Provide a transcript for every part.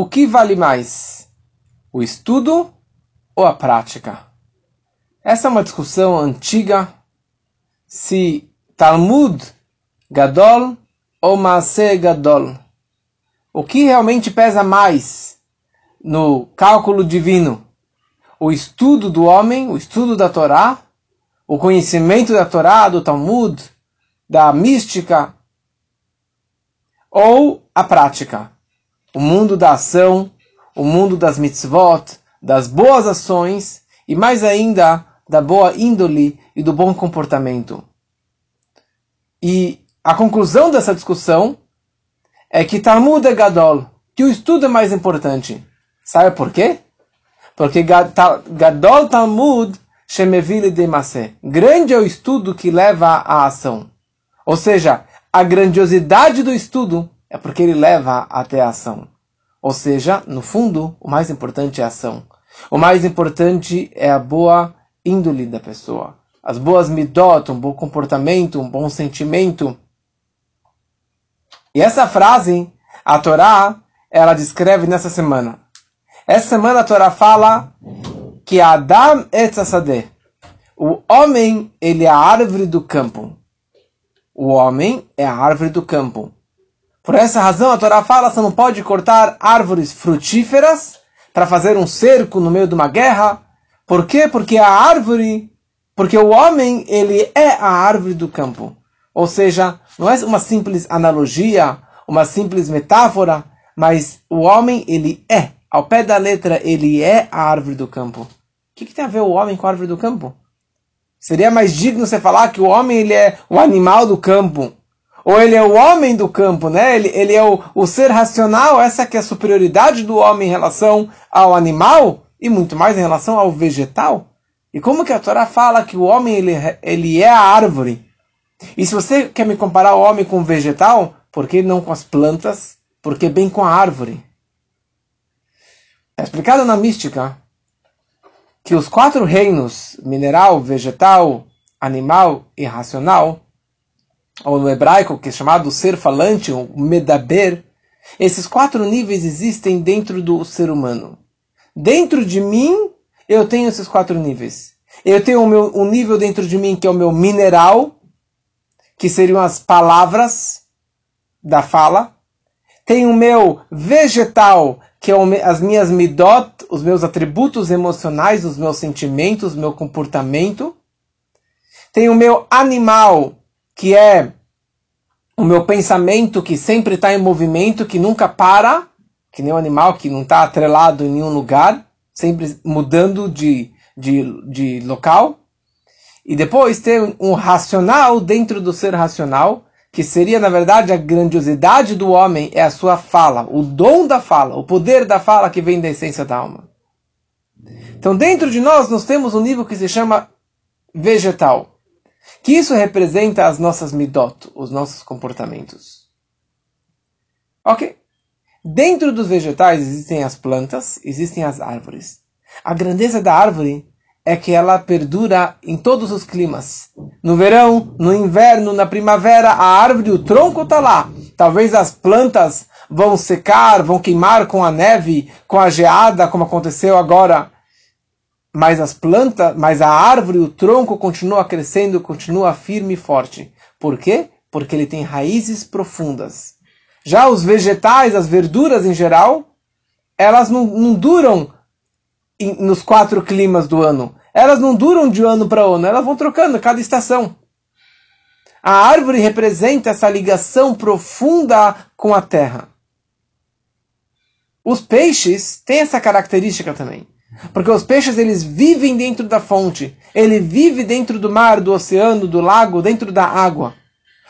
o que vale mais? O estudo ou a prática? Essa é uma discussão antiga se Talmud Gadol ou Maaseh Gadol. O que realmente pesa mais no cálculo divino? O estudo do homem, o estudo da Torá, o conhecimento da Torá, do Talmud, da mística, ou a prática? O mundo da ação, o mundo das mitzvot, das boas ações e mais ainda da boa índole e do bom comportamento. E a conclusão dessa discussão é que Talmud é Gadol, que o estudo é mais importante. Sabe por quê? Porque Gadol Talmud Shemevile de. Grande é o estudo que leva à ação. Ou seja, a grandiosidade do estudo é porque ele leva até a ação. Ou seja, no fundo, o mais importante é a ação. O mais importante é a boa índole da pessoa. As boas midot, um bom comportamento, um bom sentimento. E essa frase, a Torá, ela descreve nessa semana. Essa semana a Torá fala que Adam etzasadeh. O homem, ele é a árvore do campo. O homem é a árvore do campo. Por essa razão, a Torá fala você não pode cortar árvores frutíferas para fazer um cerco no meio de uma guerra. Por quê? Porque a árvore, porque o homem, ele é a árvore do campo. Ou seja, não é uma simples analogia, uma simples metáfora, mas o homem, ele é. Ao pé da letra, ele é a árvore do campo. O que, que tem a ver o homem com a árvore do campo? Seria mais digno você falar que o homem ele é o animal do campo ou ele é o homem do campo, né? Ele, ele é o, o ser racional, essa que é a superioridade do homem em relação ao animal e muito mais em relação ao vegetal. E como que a Torá fala que o homem ele, ele é a árvore? E se você quer me comparar o homem com o vegetal, por que não com as plantas? Por que bem com a árvore? É explicado na mística que os quatro reinos, mineral, vegetal, animal e racional, ou no hebraico, que é chamado ser falante, o medaber, esses quatro níveis existem dentro do ser humano. Dentro de mim, eu tenho esses quatro níveis. Eu tenho o meu, um nível dentro de mim que é o meu mineral, que seriam as palavras da fala. Tem o meu vegetal, que é as minhas midot, os meus atributos emocionais, os meus sentimentos, meu comportamento. Tem o meu animal, que é o meu pensamento que sempre está em movimento, que nunca para, que nem um animal que não está atrelado em nenhum lugar, sempre mudando de, de, de local. E depois tem um racional dentro do ser racional, que seria, na verdade, a grandiosidade do homem é a sua fala, o dom da fala, o poder da fala que vem da essência da alma. Então, dentro de nós, nós temos um nível que se chama vegetal que isso representa as nossas midot, os nossos comportamentos. Ok? Dentro dos vegetais existem as plantas, existem as árvores. A grandeza da árvore é que ela perdura em todos os climas. No verão, no inverno, na primavera, a árvore, o tronco está lá. Talvez as plantas vão secar, vão queimar com a neve, com a geada, como aconteceu agora mas as plantas, mas a árvore, o tronco continua crescendo, continua firme e forte. Por quê? Porque ele tem raízes profundas. Já os vegetais, as verduras em geral, elas não, não duram em, nos quatro climas do ano. Elas não duram de ano para ano, elas vão trocando cada estação. A árvore representa essa ligação profunda com a terra. Os peixes têm essa característica também. Porque os peixes eles vivem dentro da fonte. Ele vive dentro do mar, do oceano, do lago, dentro da água.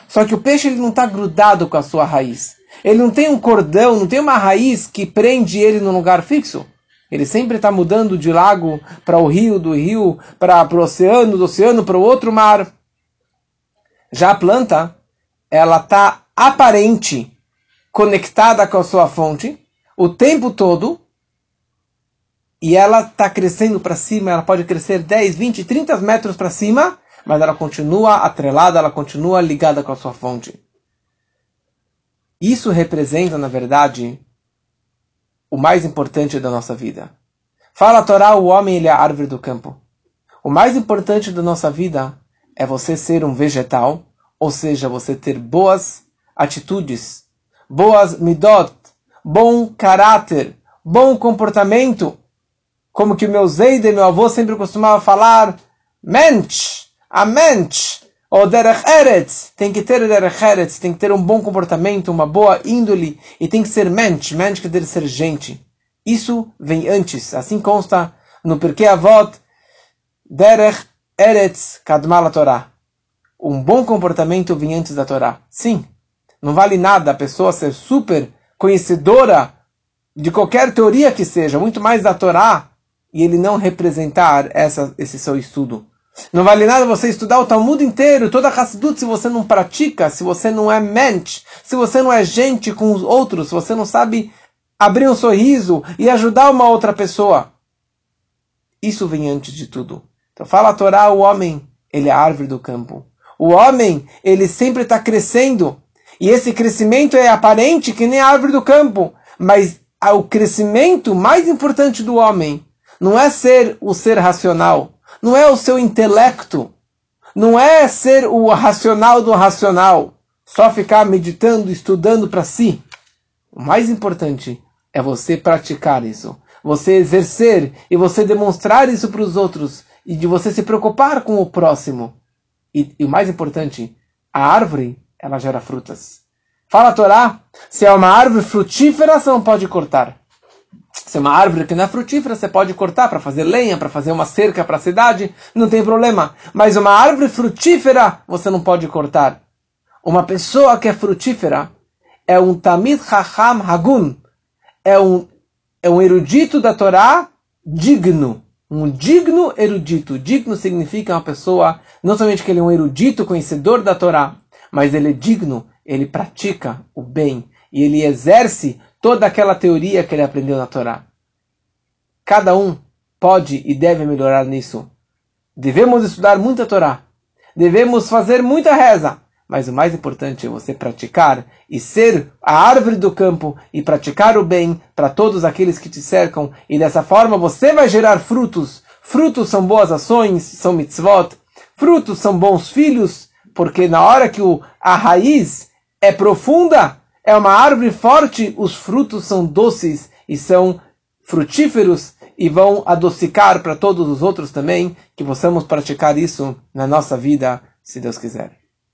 Só que o peixe ele não está grudado com a sua raiz. Ele não tem um cordão, não tem uma raiz que prende ele num lugar fixo. Ele sempre está mudando de lago para o rio, do rio para o oceano, do oceano para o outro mar. Já a planta, ela está aparente, conectada com a sua fonte o tempo todo, e ela está crescendo para cima, ela pode crescer 10, 20, 30 metros para cima, mas ela continua atrelada, ela continua ligada com a sua fonte. Isso representa, na verdade, o mais importante da nossa vida. Fala a Torá, o homem ele é a árvore do campo. O mais importante da nossa vida é você ser um vegetal, ou seja, você ter boas atitudes, boas midot, bom caráter, bom comportamento. Como que o meu Zeide, meu avô, sempre costumava falar, mensch, a mensch, ou derech eretz, tem que ter derech eretz, tem que ter um bom comportamento, uma boa índole, e tem que ser mensch, mensch quer dizer ser gente. Isso vem antes, assim consta no Porquê Avot, derech eretz kadmal Torá. Um bom comportamento vem antes da Torá. Sim, não vale nada a pessoa ser super conhecedora de qualquer teoria que seja, muito mais da Torá, e ele não representar essa, esse seu estudo. Não vale nada você estudar o Talmud inteiro, toda a Hassidut, se você não pratica, se você não é mente, se você não é gente com os outros, se você não sabe abrir um sorriso e ajudar uma outra pessoa. Isso vem antes de tudo. Então fala a Torá, o homem, ele é a árvore do campo. O homem, ele sempre está crescendo. E esse crescimento é aparente que nem a árvore do campo. Mas o crescimento mais importante do homem não é ser o ser racional, não é o seu intelecto, não é ser o racional do racional, só ficar meditando, estudando para si. O mais importante é você praticar isso, você exercer e você demonstrar isso para os outros e de você se preocupar com o próximo. E, e o mais importante, a árvore, ela gera frutas. Fala a Torá, se é uma árvore frutífera, você não pode cortar. Se é uma árvore que não é frutífera, você pode cortar para fazer lenha, para fazer uma cerca para a cidade, não tem problema. Mas uma árvore frutífera, você não pode cortar. Uma pessoa que é frutífera é um Tamid Chacham Hagun, é um, é um erudito da Torá digno. Um digno erudito. Digno significa uma pessoa, não somente que ele é um erudito, conhecedor da Torá, mas ele é digno, ele pratica o bem e ele exerce toda aquela teoria que ele aprendeu na Torá. Cada um pode e deve melhorar nisso. Devemos estudar muita Torá. Devemos fazer muita reza. Mas o mais importante é você praticar e ser a árvore do campo e praticar o bem para todos aqueles que te cercam. E dessa forma você vai gerar frutos. Frutos são boas ações, são mitzvot. Frutos são bons filhos, porque na hora que o, a raiz é profunda, é uma árvore forte, os frutos são doces e são frutíferos e vão adocicar para todos os outros também, que possamos praticar isso na nossa vida, se Deus quiser.